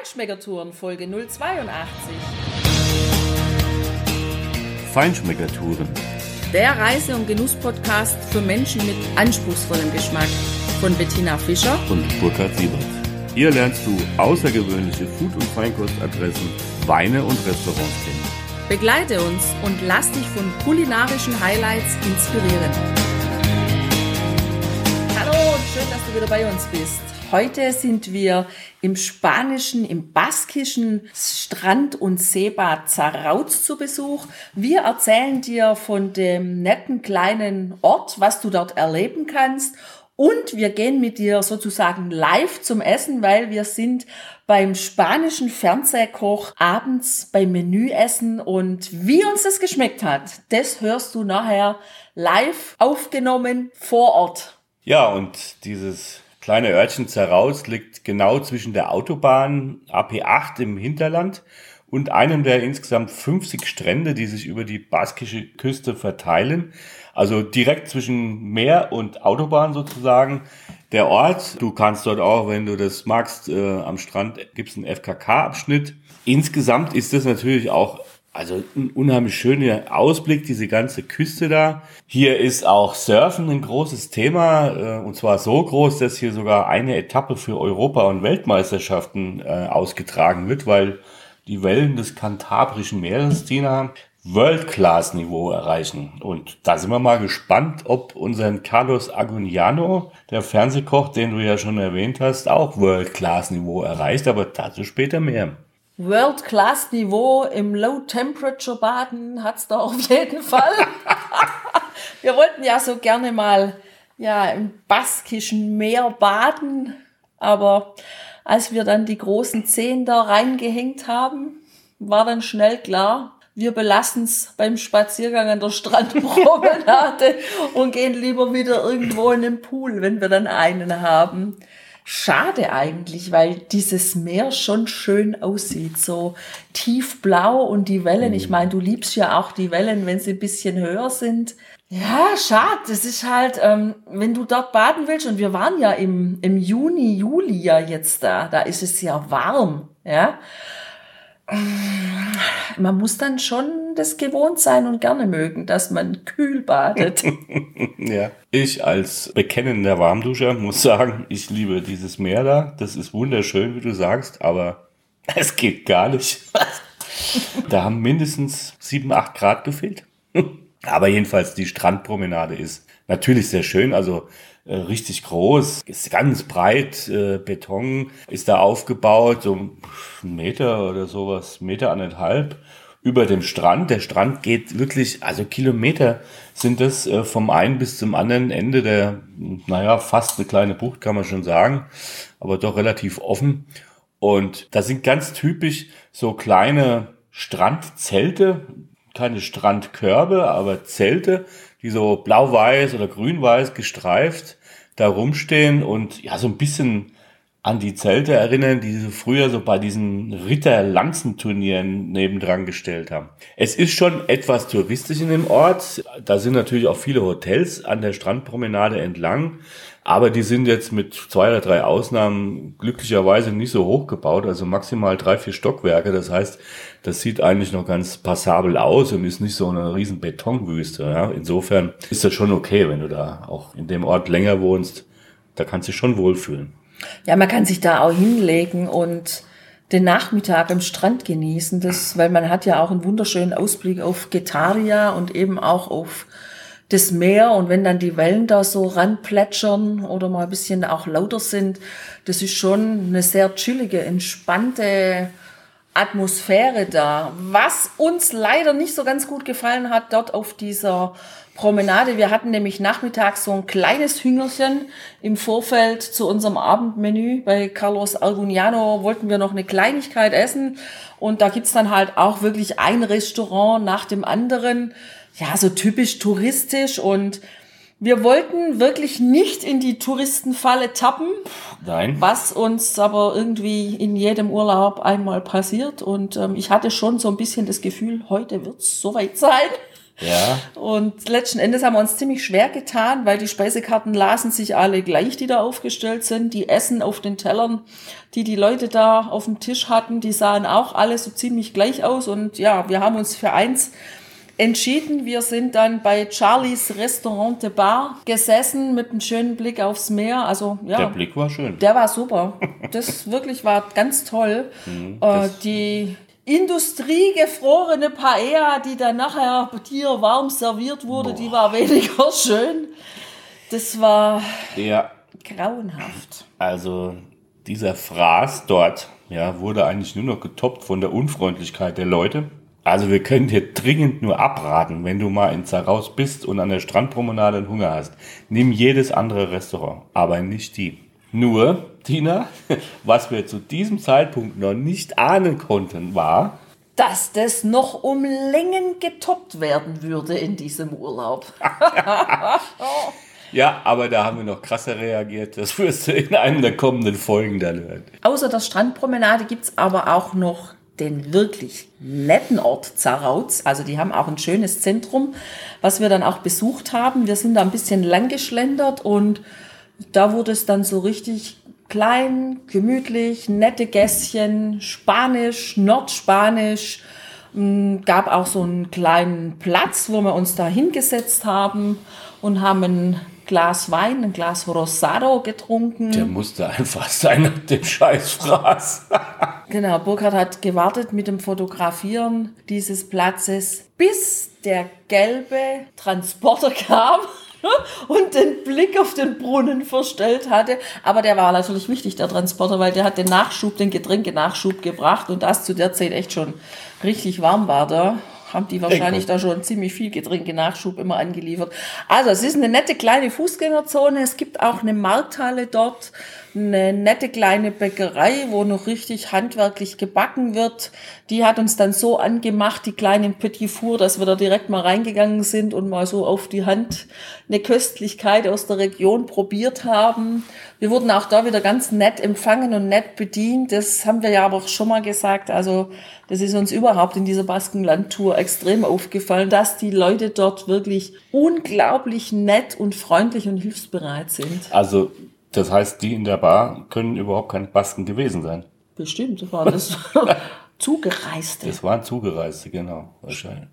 Feinschmeckertouren Folge 082. Feinschmeckertouren. Der Reise- und Genuss-Podcast für Menschen mit anspruchsvollem Geschmack von Bettina Fischer und Burkhard Siebert. Hier lernst du außergewöhnliche Food- und Feinkostadressen, Weine und Restaurants kennen. Begleite uns und lass dich von kulinarischen Highlights inspirieren. Hallo und schön, dass du wieder bei uns bist. Heute sind wir im spanischen, im baskischen Strand- und Seebad Zarauz zu Besuch. Wir erzählen dir von dem netten kleinen Ort, was du dort erleben kannst. Und wir gehen mit dir sozusagen live zum Essen, weil wir sind beim spanischen Fernsehkoch abends beim Menüessen und wie uns das geschmeckt hat, das hörst du nachher live aufgenommen vor Ort. Ja, und dieses kleine Örtchen Zarauz liegt genau zwischen der Autobahn AP8 im Hinterland und einem der insgesamt 50 Strände, die sich über die baskische Küste verteilen. Also direkt zwischen Meer und Autobahn sozusagen. Der Ort, du kannst dort auch, wenn du das magst, äh, am Strand gibt's einen FKK-Abschnitt. Insgesamt ist das natürlich auch also ein unheimlich schöner Ausblick, diese ganze Küste da. Hier ist auch Surfen ein großes Thema, äh, und zwar so groß, dass hier sogar eine Etappe für Europa- und Weltmeisterschaften äh, ausgetragen wird, weil die Wellen des Kantabrischen Meeres, Tina, World-Class-Niveau erreichen. Und da sind wir mal gespannt, ob unseren Carlos Aguniano, der Fernsehkoch, den du ja schon erwähnt hast, auch World-Class-Niveau erreicht, aber dazu später mehr. World-Class-Niveau im Low-Temperature-Baden hat's da auf jeden Fall. Wir wollten ja so gerne mal ja, im baskischen Meer baden, aber als wir dann die großen Zehen da reingehängt haben, war dann schnell klar, wir belassen es beim Spaziergang an der Strandpromenade und gehen lieber wieder irgendwo in den Pool, wenn wir dann einen haben. Schade eigentlich, weil dieses Meer schon schön aussieht, so tiefblau und die Wellen. Ich meine, du liebst ja auch die Wellen, wenn sie ein bisschen höher sind. Ja, schade. Das ist halt, ähm, wenn du dort baden willst, und wir waren ja im, im Juni, Juli ja jetzt da, da ist es ja warm, ja. Man muss dann schon das gewohnt sein und gerne mögen, dass man kühl badet. ja. Ich als bekennender Warmduscher muss sagen, ich liebe dieses Meer da. Das ist wunderschön, wie du sagst, aber es geht gar nicht. da haben mindestens sieben, acht Grad gefehlt. Aber jedenfalls die Strandpromenade ist natürlich sehr schön. Also äh, richtig groß, ist ganz breit, äh, Beton ist da aufgebaut, so ein Meter oder sowas, Meter anderthalb über dem Strand. Der Strand geht wirklich, also Kilometer sind das äh, vom einen bis zum anderen Ende der, naja, fast eine kleine Bucht, kann man schon sagen, aber doch relativ offen. Und da sind ganz typisch so kleine Strandzelte, keine Strandkörbe, aber Zelte, die so blau-weiß oder grün-weiß gestreift da rumstehen und ja, so ein bisschen an die Zelte erinnern, die sie früher so bei diesen Ritter-Lanzenturnieren nebendran gestellt haben. Es ist schon etwas touristisch in dem Ort. Da sind natürlich auch viele Hotels an der Strandpromenade entlang. Aber die sind jetzt mit zwei oder drei Ausnahmen glücklicherweise nicht so hoch gebaut, also maximal drei, vier Stockwerke. Das heißt, das sieht eigentlich noch ganz passabel aus und ist nicht so eine riesen Betonwüste. Ja? Insofern ist das schon okay, wenn du da auch in dem Ort länger wohnst. Da kannst du dich schon wohlfühlen. Ja, man kann sich da auch hinlegen und den Nachmittag am Strand genießen, das, weil man hat ja auch einen wunderschönen Ausblick auf Getaria und eben auch auf das Meer. Und wenn dann die Wellen da so ranplätschern oder mal ein bisschen auch lauter sind, das ist schon eine sehr chillige, entspannte Atmosphäre da. Was uns leider nicht so ganz gut gefallen hat dort auf dieser Promenade. Wir hatten nämlich nachmittags so ein kleines Hüngerchen im Vorfeld zu unserem Abendmenü. Bei Carlos Arguniano wollten wir noch eine Kleinigkeit essen. Und da gibt's dann halt auch wirklich ein Restaurant nach dem anderen. Ja, so typisch touristisch und wir wollten wirklich nicht in die Touristenfalle tappen. Nein. Was uns aber irgendwie in jedem Urlaub einmal passiert. Und ähm, ich hatte schon so ein bisschen das Gefühl, heute wird's soweit sein. Ja. Und letzten Endes haben wir uns ziemlich schwer getan, weil die Speisekarten lasen sich alle gleich, die da aufgestellt sind. Die Essen auf den Tellern, die die Leute da auf dem Tisch hatten, die sahen auch alle so ziemlich gleich aus. Und ja, wir haben uns für eins entschieden. Wir sind dann bei Charlies Restaurant de Bar gesessen mit einem schönen Blick aufs Meer. Also ja, Der Blick war schön. der war super. Das wirklich war ganz toll. Mhm, äh, die industriegefrorene Paella, die dann nachher dir warm serviert wurde, die war weniger schön. Das war Ja, grauenhaft. also dieser Fraß dort, ja, wurde eigentlich nur noch getoppt von der Unfreundlichkeit der Leute. Also wir können dir dringend nur abraten, wenn du mal in Zaraus bist und an der Strandpromenade einen Hunger hast. Nimm jedes andere Restaurant, aber nicht die. Nur, Tina, was wir zu diesem Zeitpunkt noch nicht ahnen konnten, war, Dass das noch um Längen getoppt werden würde in diesem Urlaub. ja, aber da haben wir noch krasser reagiert. Das wirst du in einem der kommenden Folgen dann hören. Außer der Strandpromenade gibt's aber auch noch den wirklich netten Ort Zarautz. Also die haben auch ein schönes Zentrum, was wir dann auch besucht haben. Wir sind da ein bisschen lang geschlendert und da wurde es dann so richtig klein, gemütlich, nette Gässchen, Spanisch, Nordspanisch. Mm, Gab auch so einen kleinen Platz, wo wir uns da hingesetzt haben und haben Glas Wein, ein Glas Rosado getrunken. Der musste einfach sein nach dem Scheißfraß. Genau, Burkhard hat gewartet mit dem Fotografieren dieses Platzes, bis der gelbe Transporter kam und den Blick auf den Brunnen verstellt hatte. Aber der war natürlich wichtig, der Transporter, weil der hat den Nachschub, den Getränkenachschub gebracht und das zu der Zeit echt schon richtig warm war da. Haben die wahrscheinlich da schon ziemlich viel Getränkenachschub immer angeliefert. Also es ist eine nette kleine Fußgängerzone. Es gibt auch eine Markthalle dort, eine nette kleine Bäckerei, wo noch richtig handwerklich gebacken wird. Die hat uns dann so angemacht, die kleinen Petit Four, dass wir da direkt mal reingegangen sind und mal so auf die Hand eine Köstlichkeit aus der Region probiert haben. Wir wurden auch da wieder ganz nett empfangen und nett bedient. Das haben wir ja aber auch schon mal gesagt. Also das ist uns überhaupt in dieser Baskenland-Tour extrem aufgefallen, dass die Leute dort wirklich unglaublich nett und freundlich und hilfsbereit sind. Also, das heißt, die in der Bar können überhaupt keine Basken gewesen sein. Bestimmt, das waren das Zugereiste. Das waren Zugereiste, genau, wahrscheinlich.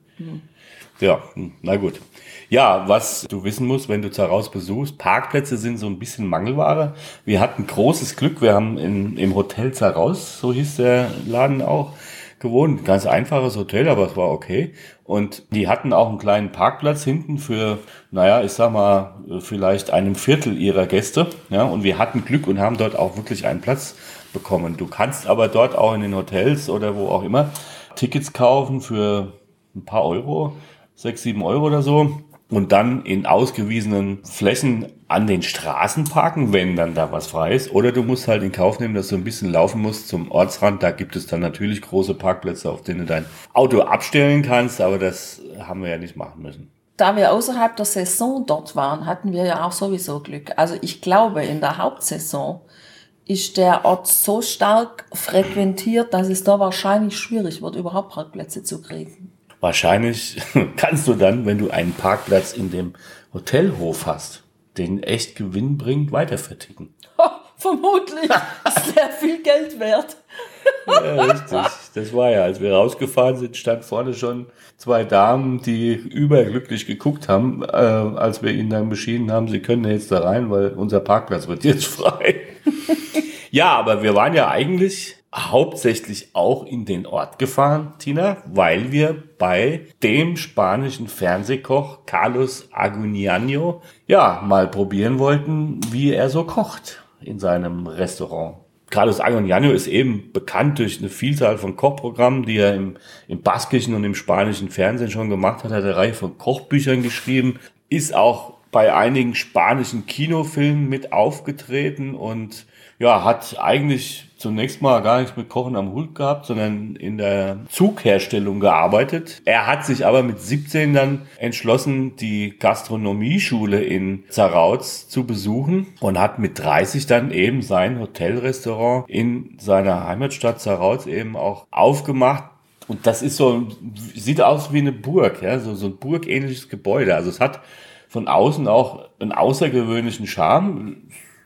Ja, hm, na gut. Ja, was du wissen musst, wenn du Zaraus besuchst, Parkplätze sind so ein bisschen Mangelware. Wir hatten großes Glück, wir haben in, im Hotel Zaraus, so hieß der Laden auch, gewohnt. Ganz einfaches Hotel, aber es war okay. Und die hatten auch einen kleinen Parkplatz hinten für, naja, ich sag mal, vielleicht einem Viertel ihrer Gäste. Ja, und wir hatten Glück und haben dort auch wirklich einen Platz bekommen. Du kannst aber dort auch in den Hotels oder wo auch immer Tickets kaufen für ein paar Euro, sechs, sieben Euro oder so. Und dann in ausgewiesenen Flächen an den Straßen parken, wenn dann da was frei ist. Oder du musst halt in Kauf nehmen, dass du ein bisschen laufen musst zum Ortsrand. Da gibt es dann natürlich große Parkplätze, auf denen du dein Auto abstellen kannst. Aber das haben wir ja nicht machen müssen. Da wir außerhalb der Saison dort waren, hatten wir ja auch sowieso Glück. Also ich glaube, in der Hauptsaison ist der Ort so stark frequentiert, dass es da wahrscheinlich schwierig wird, überhaupt Parkplätze zu kriegen. Wahrscheinlich kannst du dann, wenn du einen Parkplatz in dem Hotelhof hast, den echt Gewinn bringt, weiter verticken. Vermutlich ist sehr viel Geld wert. Ja, richtig. Das war ja, als wir rausgefahren sind, stand vorne schon zwei Damen, die überglücklich geguckt haben, äh, als wir ihnen dann beschieden haben, sie können jetzt da rein, weil unser Parkplatz wird jetzt frei. ja, aber wir waren ja eigentlich hauptsächlich auch in den Ort gefahren, Tina, weil wir bei dem spanischen Fernsehkoch Carlos Aguniano ja mal probieren wollten, wie er so kocht in seinem Restaurant. Carlos Agoniano ist eben bekannt durch eine Vielzahl von Kochprogrammen, die er im, im baskischen und im spanischen Fernsehen schon gemacht hat. Hat eine Reihe von Kochbüchern geschrieben, ist auch bei einigen spanischen Kinofilmen mit aufgetreten und ja, hat eigentlich zunächst mal gar nichts mit Kochen am Hut gehabt, sondern in der Zugherstellung gearbeitet. Er hat sich aber mit 17 dann entschlossen, die Gastronomieschule in Zarauz zu besuchen und hat mit 30 dann eben sein Hotelrestaurant in seiner Heimatstadt Zarauz eben auch aufgemacht. Und das ist so, sieht aus wie eine Burg, ja, so, so ein burgähnliches Gebäude. Also es hat von außen auch einen außergewöhnlichen Charme,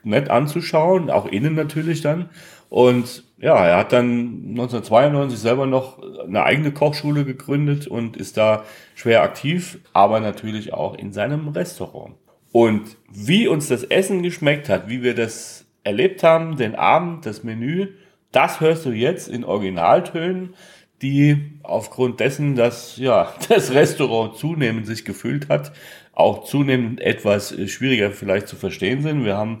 nett anzuschauen, auch innen natürlich dann. Und ja, er hat dann 1992 selber noch eine eigene Kochschule gegründet und ist da schwer aktiv, aber natürlich auch in seinem Restaurant. Und wie uns das Essen geschmeckt hat, wie wir das erlebt haben, den Abend, das Menü, das hörst du jetzt in Originaltönen, die aufgrund dessen, dass ja das Restaurant zunehmend sich gefüllt hat, auch zunehmend etwas schwieriger vielleicht zu verstehen sind. Wir haben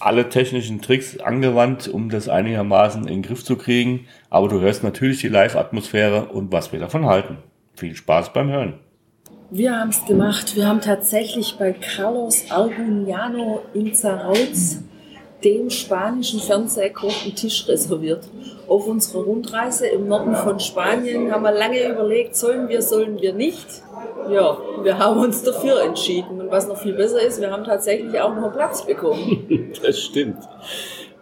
alle technischen Tricks angewandt, um das einigermaßen in den Griff zu kriegen. Aber du hörst natürlich die Live-Atmosphäre und was wir davon halten. Viel Spaß beim Hören. Wir haben es gemacht. Wir haben tatsächlich bei Carlos Arguniano in Zarauz dem spanischen Fernsehkoch einen Tisch reserviert. Auf unserer Rundreise im Norden von Spanien haben wir lange überlegt, sollen wir, sollen wir nicht. Ja, wir haben uns dafür entschieden. Und was noch viel besser ist, wir haben tatsächlich auch noch Platz bekommen. das stimmt.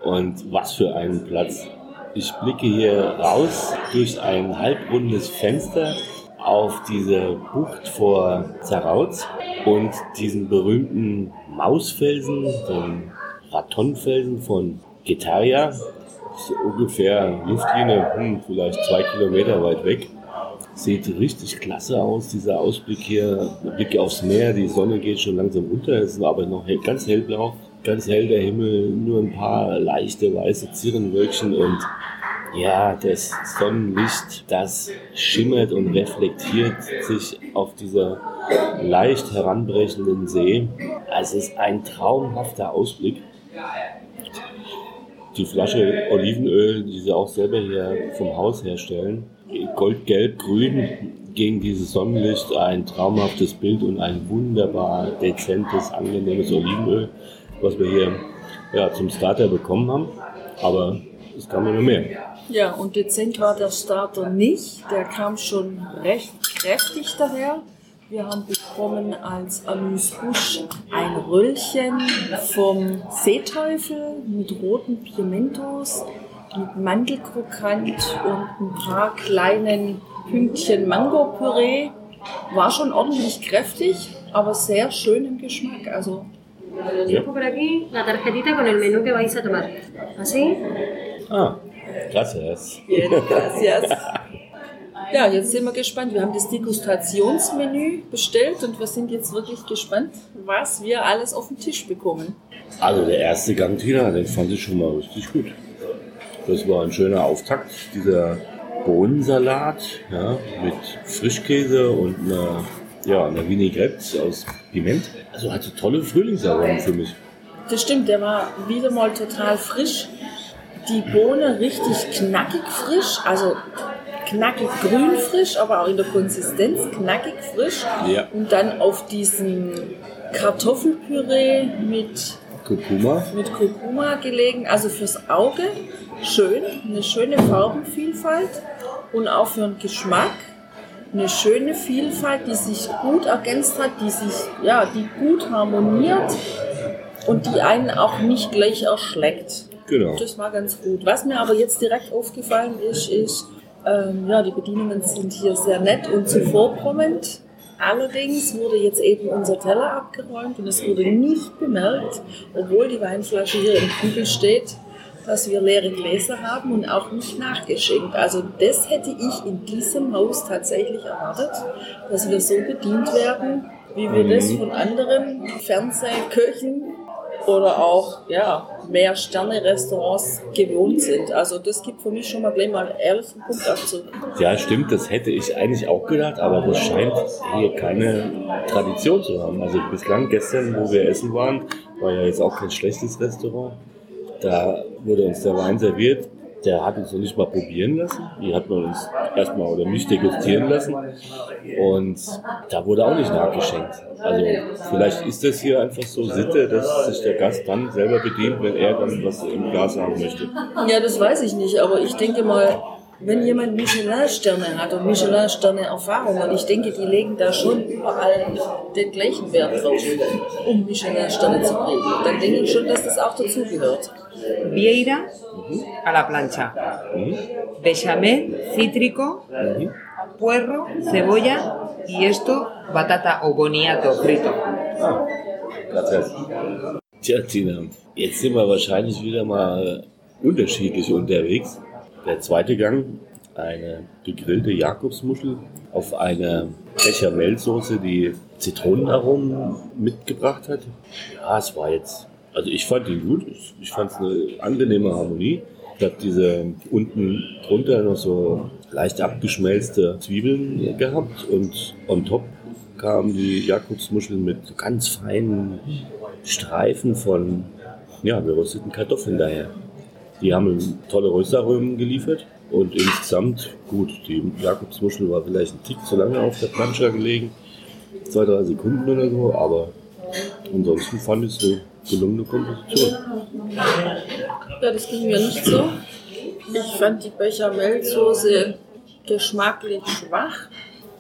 Und was für einen Platz. Ich blicke hier raus durch ein halbrundes Fenster auf diese Bucht vor Zarauz und diesen berühmten Mausfelsen, den Ratonfelsen von Getaria. So ungefähr Luftlinie, hm, vielleicht zwei Kilometer weit weg. Sieht richtig klasse aus, dieser Ausblick hier. Blick aufs Meer, die Sonne geht schon langsam unter, es ist aber noch ganz hellblau, ganz hell der Himmel, nur ein paar leichte weiße Zirrenwölkchen und ja, das Sonnenlicht, das schimmert und reflektiert sich auf dieser leicht heranbrechenden See. Also es ist ein traumhafter Ausblick. Die Flasche Olivenöl, die sie auch selber hier vom Haus herstellen, goldgelb, grün gegen dieses Sonnenlicht, ein traumhaftes Bild und ein wunderbar dezentes, angenehmes Olivenöl, was wir hier ja, zum Starter bekommen haben. Aber es kam immer mehr. Ja, und dezent war der Starter nicht. Der kam schon recht kräftig daher. Wir haben bekommen als Amüsbusch ein Röllchen vom Seeteufel mit roten Pimentos, mit Mandelkrokant und ein paar kleinen Pünktchen Mango-Püree. War schon ordentlich kräftig, aber sehr schön im Geschmack. Also ja. Ah, gracias. Bien, gracias. Ja, jetzt sind wir gespannt. Wir haben das Degustationsmenü bestellt und wir sind jetzt wirklich gespannt, was wir alles auf den Tisch bekommen. Also der erste Gang, Tina, den fand ich schon mal richtig gut. Das war ein schöner Auftakt, dieser Bohnensalat ja, mit Frischkäse und einer, ja, einer Vinaigrette aus Piment. Also hatte tolle Frühlingsaromen für mich. Das stimmt, der war wieder mal total frisch. Die Bohne richtig knackig frisch, also knackig grün frisch, aber auch in der Konsistenz knackig frisch. Ja. Und dann auf diesen Kartoffelpüree mit Kurkuma. mit Kurkuma gelegen, also fürs Auge schön, eine schöne Farbenvielfalt und auch für den Geschmack eine schöne Vielfalt, die sich gut ergänzt hat, die sich ja, die gut harmoniert und die einen auch nicht gleich erschlägt. Genau. Das war ganz gut. Was mir aber jetzt direkt aufgefallen ist, ist, ähm, ja, die Bedienungen sind hier sehr nett und zuvorkommend. Allerdings wurde jetzt eben unser Teller abgeräumt und es wurde nicht bemerkt, obwohl die Weinflasche hier im Kübel steht, dass wir leere Gläser haben und auch nicht nachgeschenkt. Also das hätte ich in diesem Haus tatsächlich erwartet, dass wir so bedient werden, wie wir das von anderen Fernsehköchen oder auch ja, mehr Sterne-Restaurants gewohnt sind. Also das gibt für mich schon mal gleich mal einen ehrlichen Punkt Punktabzug. Ja, stimmt, das hätte ich eigentlich auch gedacht, aber das scheint hier keine Tradition zu haben. Also bislang gestern, wo wir essen waren, war ja jetzt auch kein schlechtes Restaurant. Da wurde uns der Wein serviert der hat uns noch nicht mal probieren lassen. Die hat man uns erstmal oder mich degustieren lassen. Und da wurde auch nicht nachgeschenkt. Also vielleicht ist das hier einfach so Sitte, dass sich der Gast dann selber bedient, wenn er dann was im Glas haben möchte. Ja, das weiß ich nicht, aber ich denke mal, wenn jemand Michelin-Sterne hat und Michelin-Sterne-Erfahrung, und ich denke, die legen da schon überall den gleichen Wert drauf, um Michelin-Sterne zu kriegen, dann denke ich schon, dass das auch dazugehört. Vieira a la plancha. Bechamel cítrico, puerro, cebolla y esto batata o boniato frito. Gracias. Tja, Tina, jetzt sind wir wahrscheinlich wieder mal unterschiedlich unterwegs. Der zweite Gang, eine gegrillte Jakobsmuschel auf einer Bechamelsoße, die Zitronenaromen mitgebracht hat. Ja, es war jetzt, also ich fand ihn gut. Ich, fand es eine angenehme Harmonie. Ich habe diese unten drunter noch so leicht abgeschmelzte Zwiebeln gehabt und on top kamen die Jakobsmuscheln mit ganz feinen Streifen von ja, gerösteten Kartoffeln daher. Die haben tolle Röstaromen geliefert und insgesamt gut. Die Jakobsmuschel war vielleicht ein Tick zu lange auf der Plancha gelegen, zwei, drei Sekunden oder so, aber ansonsten fand ich es eine gelungene Komposition. Ja, das ging mir nicht so. Ich fand die Bechamelsoße geschmacklich schwach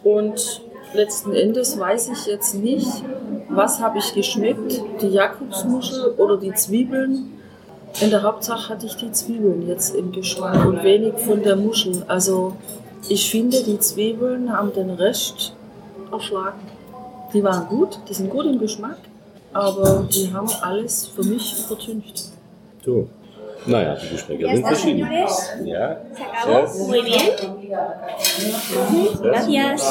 und letzten Endes weiß ich jetzt nicht, was habe ich geschmeckt, die Jakobsmuschel oder die Zwiebeln. In der Hauptsache hatte ich die Zwiebeln jetzt im Geschmack und wenig von der Muschel. Also ich finde, die Zwiebeln haben den Rest erschlagen. Die waren gut, die sind gut im Geschmack, aber die haben alles für mich vertüncht. So. Naja, die Geschmäcker sind verschieden. Ja. Muy bien. Gracias.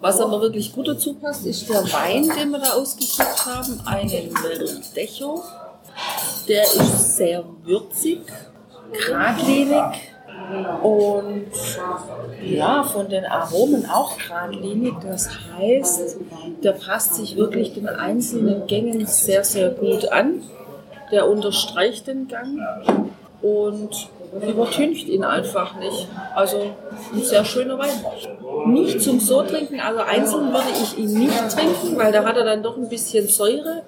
Was aber wirklich gut dazu passt, ist der Wein, den wir da ausgesucht haben, einen Verdecho. Der ist sehr würzig, geradlinig und ja, von den Aromen auch geradlinig. Das heißt, der passt sich wirklich den einzelnen Gängen sehr, sehr gut an. Der unterstreicht den Gang und übertüncht ihn einfach nicht. Also ein sehr schöner Wein. Nicht zum so trinken, also einzeln würde ich ihn nicht trinken, weil da hat er dann doch ein bisschen Säure.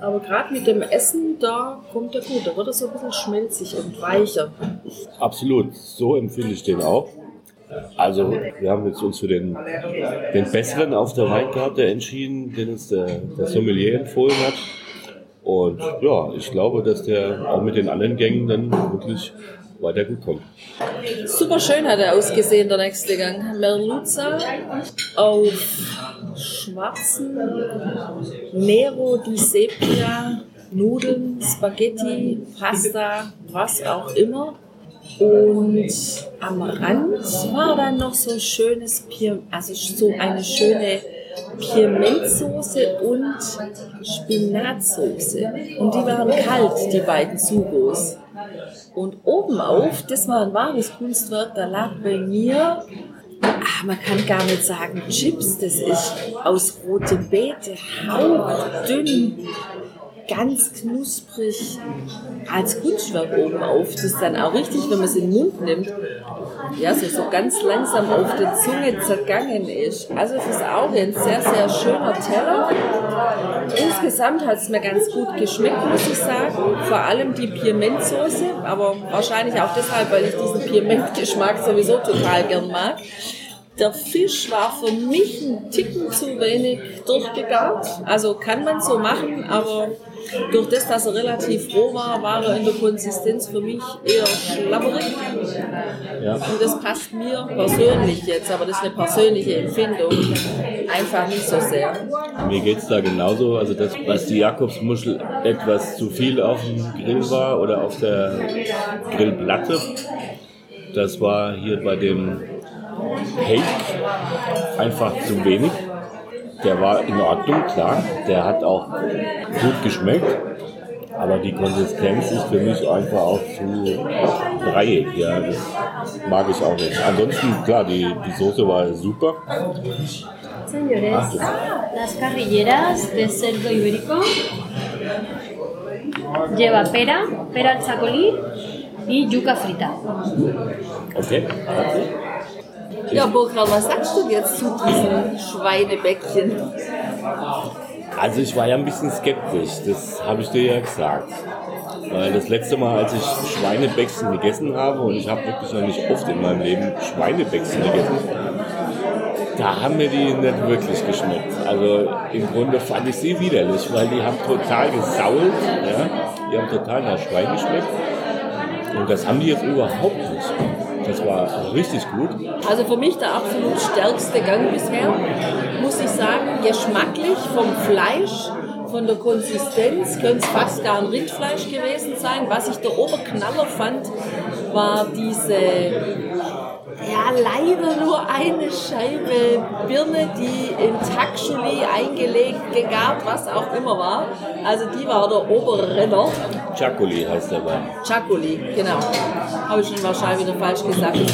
Aber gerade mit dem Essen, da kommt er gut. Da wird er so ein bisschen schmelzig und weicher. Absolut, so empfinde ich den auch. Also, wir haben jetzt uns für den, den besseren auf der Weinkarte entschieden, den uns der, der Sommelier empfohlen hat. Und ja, ich glaube, dass der auch mit den anderen Gängen dann wirklich weiter gut kommt. Super schön hat er ausgesehen, der nächste Gang. Merluzza auf schwarzen Nero di Sepia, Nudeln, Spaghetti, Pasta, was auch immer. Und am Rand war dann noch so schönes Pier, also so eine schöne Piementsoße und Spinatsoße. Und die waren kalt, die beiden Sugos. Und oben auf, das war ein wahres Kunstwerk, da lag bei mir, ach, man kann gar nicht sagen Chips, das ist aus rote Beete, hauchdünn, ganz knusprig als Kunstwerk oben auf. Das ist dann auch richtig, wenn man es in den Mund nimmt. Ja, so, so ganz langsam auf der Zunge zergangen ist. Also es ist auch ein sehr, sehr schöner Teller. Insgesamt hat es mir ganz gut geschmeckt, muss ich sagen. Vor allem die Piementsoße, aber wahrscheinlich auch deshalb, weil ich diesen Pimentgeschmack sowieso total gern mag. Der Fisch war für mich ein Ticken zu wenig durchgegart. Also kann man so machen, aber durch das, dass er relativ roh war, war er in der Konsistenz für mich eher schlabberig. Ja. Und das passt mir persönlich jetzt, aber das ist eine persönliche Empfindung. Einfach nicht so sehr. Mir geht es da genauso. Also das, was die Jakobsmuschel etwas zu viel auf dem Grill war oder auf der Grillplatte, das war hier bei dem Hake einfach zu wenig. Der war in Ordnung, klar. Der hat auch gut geschmeckt. Aber die Konsistenz ist für mich einfach auch zu breiig. Ja, das mag ich auch nicht. Ansonsten, klar, die, die Soße war super. Señores, las carrilleras de cerdo ibérico lleva pera, pera al chacolí y yuca frita. Okay. Ja, Burkhard, was sagst du jetzt zu diesen Schweinebäckchen? Also ich war ja ein bisschen skeptisch, das habe ich dir ja gesagt. Weil das letzte Mal, als ich Schweinebäckchen gegessen habe, und ich habe wirklich noch nicht oft in meinem Leben Schweinebäckchen gegessen, da haben mir die nicht wirklich geschmeckt. Also im Grunde fand ich sie widerlich, weil die haben total gesault, ja? die haben total nach Schwein geschmeckt. Und das haben die jetzt überhaupt nicht. Das war richtig gut. Also für mich der absolut stärkste Gang bisher, muss ich sagen, geschmacklich vom Fleisch, von der Konsistenz könnte es fast gar ein Rindfleisch gewesen sein. Was ich der Oberknaller fand, war diese ja, leider nur eine Scheibe Birne, die in Takschuli eingelegt, gegart, was auch immer war. Also die war der Oberrenner. Chakuli heißt der Wein. Chakuli, genau. Habe ich schon wahrscheinlich wieder falsch gesagt.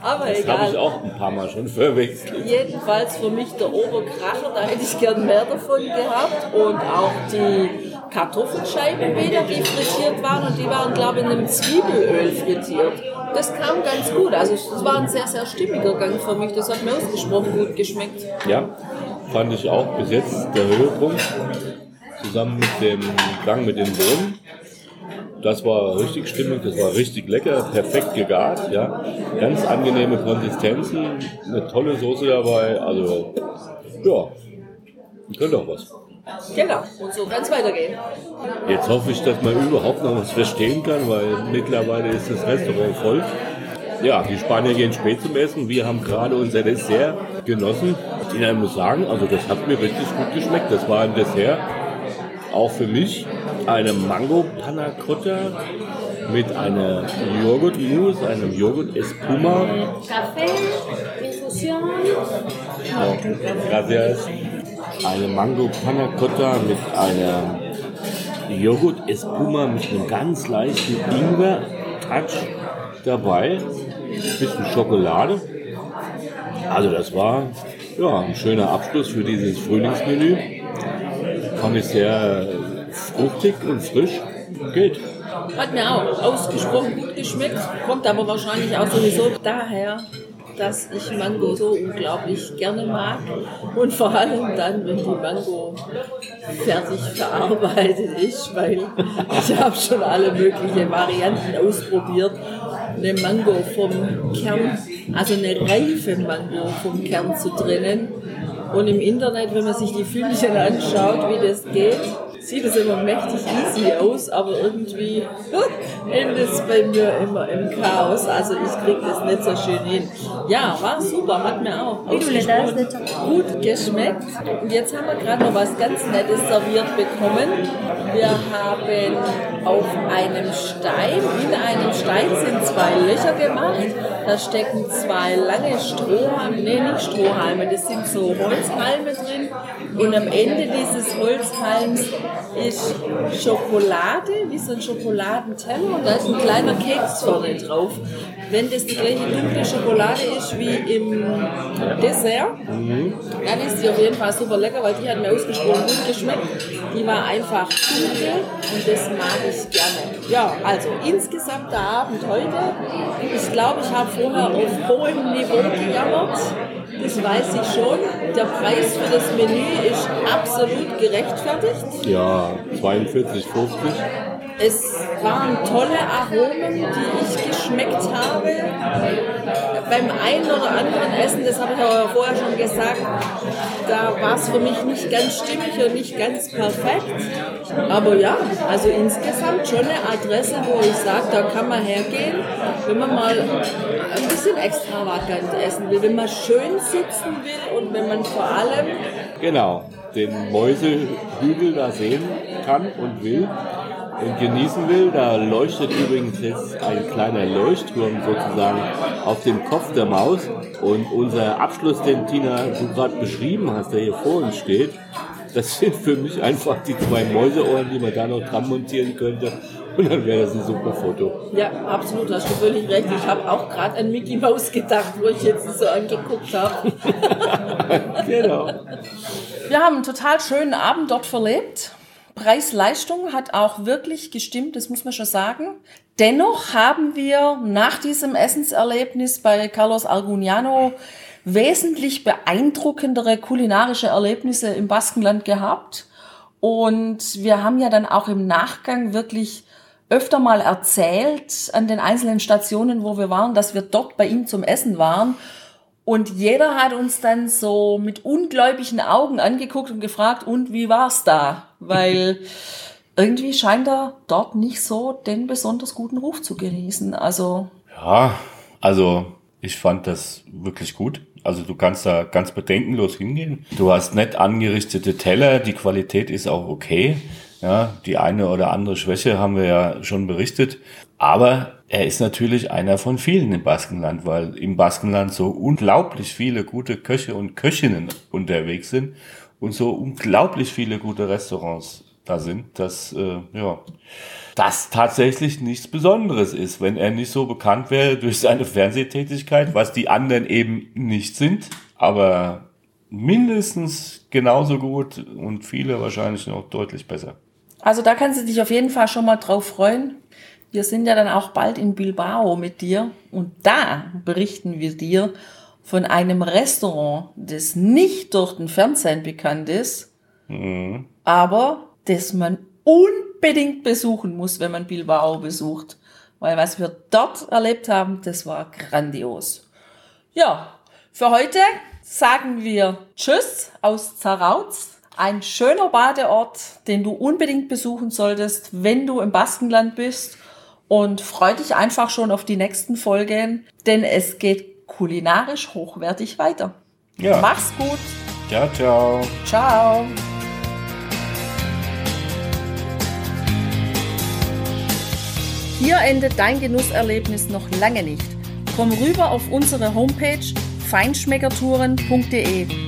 Aber Das egal. habe ich auch ein paar Mal schon verwechselt. Jedenfalls für mich der Oberkracher, da hätte ich gern mehr davon gehabt. Und auch die Kartoffelscheiben wieder, die frittiert waren. Und die waren, glaube ich, in einem Zwiebelöl frittiert. Das kam ganz gut. Also es war ein sehr, sehr stimmiger Gang für mich. Das hat mir ausgesprochen gut geschmeckt. Ja, fand ich auch bis jetzt der Höhepunkt. Zusammen mit dem Gang mit den Bohnen. Das war richtig stimmig, das war richtig lecker, perfekt gegart, ja. Ganz angenehme Konsistenzen, eine tolle Soße dabei, also ja, könnte auch was. Genau. Und so kann es weitergehen. Jetzt hoffe ich, dass man überhaupt noch was verstehen kann, weil mittlerweile ist das Restaurant voll. Ja, die Spanier gehen spät zum Essen. Wir haben gerade unser Dessert genossen. Ich muss sagen, also das hat mir richtig gut geschmeckt. Das war ein Dessert, auch für mich, eine Mango Panna Cotta mit einer Joghurtmousse, einem Joghurt Espuma. Café, infusión. Gracias. Eine Mango Panna Cotta mit einer Joghurt Espuma mit einem ganz leichten Ingwer-Touch dabei. Bisschen Schokolade. Also das war ja, ein schöner Abschluss für dieses Frühlingsmenü. Fand ich sehr fruchtig und frisch. Geht. Hat mir auch ausgesprochen gut geschmeckt, kommt aber wahrscheinlich auch sowieso daher, dass ich Mango so unglaublich gerne mag und vor allem dann, wenn die Mango fertig verarbeitet ist, weil ich habe schon alle möglichen Varianten ausprobiert. Eine Mango vom Kern, also eine reife Mango vom Kern zu trennen. Und im Internet, wenn man sich die Filmchen anschaut, wie das geht, sieht es immer mächtig easy aus, aber irgendwie endet es bei mir immer im Chaos. Also ich kriege das nicht so schön hin. Ja, war super, hat mir auch gut geschmeckt. Und jetzt haben wir gerade noch was ganz Nettes serviert bekommen. Wir haben auf einem Stein, in einem Stein sind zwei Löcher gemacht. Da stecken zwei lange Strohhalme, nee, nicht Strohhalme, das sind so Holzhalme drin. Und am Ende dieses Holzhalms ist Schokolade, wie so ein Schokoladenteller und da ist ein kleiner Keks vorne drauf. Wenn das die gleiche dunkle Schokolade ist wie im Dessert, dann ist die auf jeden Fall super lecker, weil die hat mir ausgesprochen gut geschmeckt. Die war einfach dunkel und das mag ich gerne. Ja, also insgesamt der Abend heute. Ich glaube, ich habe vorher auf hohem Niveau gejammert. Das weiß ich schon. Der Preis für das Menü ist absolut gerechtfertigt. Ja, 42,50. Es waren tolle Aromen, die ich geschmeckt habe. Beim einen oder anderen Essen, das habe ich aber vorher schon gesagt, da war es für mich nicht ganz stimmig und nicht ganz perfekt. Aber ja, also insgesamt schon eine Adresse, wo ich sage, da kann man hergehen, wenn man mal ein bisschen extravagant essen will, wenn man schön sitzen will und wenn man vor allem Genau, den Mäusehügel da sehen kann und will und genießen will. Da leuchtet übrigens jetzt ein kleiner Leuchtturm sozusagen auf dem Kopf der Maus. Und unser Abschluss, den Tina du gerade beschrieben hast, der hier vor uns steht, das sind für mich einfach die zwei Mäuseohren, die man da noch dran montieren könnte. Und dann wäre das ein super Foto. Ja, absolut, hast du völlig recht. Ich habe auch gerade an Mickey Mouse gedacht, wo ich jetzt so angeguckt habe. Genau. Wir haben einen total schönen Abend dort verlebt. Preis-Leistung hat auch wirklich gestimmt, das muss man schon sagen. Dennoch haben wir nach diesem Essenserlebnis bei Carlos Arguniano wesentlich beeindruckendere kulinarische Erlebnisse im Baskenland gehabt. Und wir haben ja dann auch im Nachgang wirklich öfter mal erzählt an den einzelnen Stationen, wo wir waren, dass wir dort bei ihm zum Essen waren. Und jeder hat uns dann so mit ungläubigen Augen angeguckt und gefragt, und wie war's da? Weil irgendwie scheint er dort nicht so den besonders guten Ruf zu genießen. Also. Ja, also ich fand das wirklich gut. Also du kannst da ganz bedenkenlos hingehen. Du hast nett angerichtete Teller, die Qualität ist auch okay. Ja, die eine oder andere Schwäche haben wir ja schon berichtet. Aber er ist natürlich einer von vielen im Baskenland, weil im Baskenland so unglaublich viele gute Köche und Köchinnen unterwegs sind und so unglaublich viele gute Restaurants da sind, dass äh, ja, das tatsächlich nichts Besonderes ist, wenn er nicht so bekannt wäre durch seine Fernsehtätigkeit, was die anderen eben nicht sind, aber mindestens genauso gut und viele wahrscheinlich noch deutlich besser. Also da kannst du dich auf jeden Fall schon mal drauf freuen. Wir sind ja dann auch bald in Bilbao mit dir und da berichten wir dir von einem Restaurant, das nicht durch den Fernsehen bekannt ist, mhm. aber das man unbedingt besuchen muss, wenn man Bilbao besucht. Weil was wir dort erlebt haben, das war grandios. Ja, für heute sagen wir Tschüss aus Zarautz. Ein schöner Badeort, den du unbedingt besuchen solltest, wenn du im Baskenland bist. Und freu dich einfach schon auf die nächsten Folgen, denn es geht kulinarisch hochwertig weiter. Ja. Mach's gut. Ciao, ciao. Ciao. Hier endet dein Genusserlebnis noch lange nicht. Komm rüber auf unsere Homepage feinschmeckertouren.de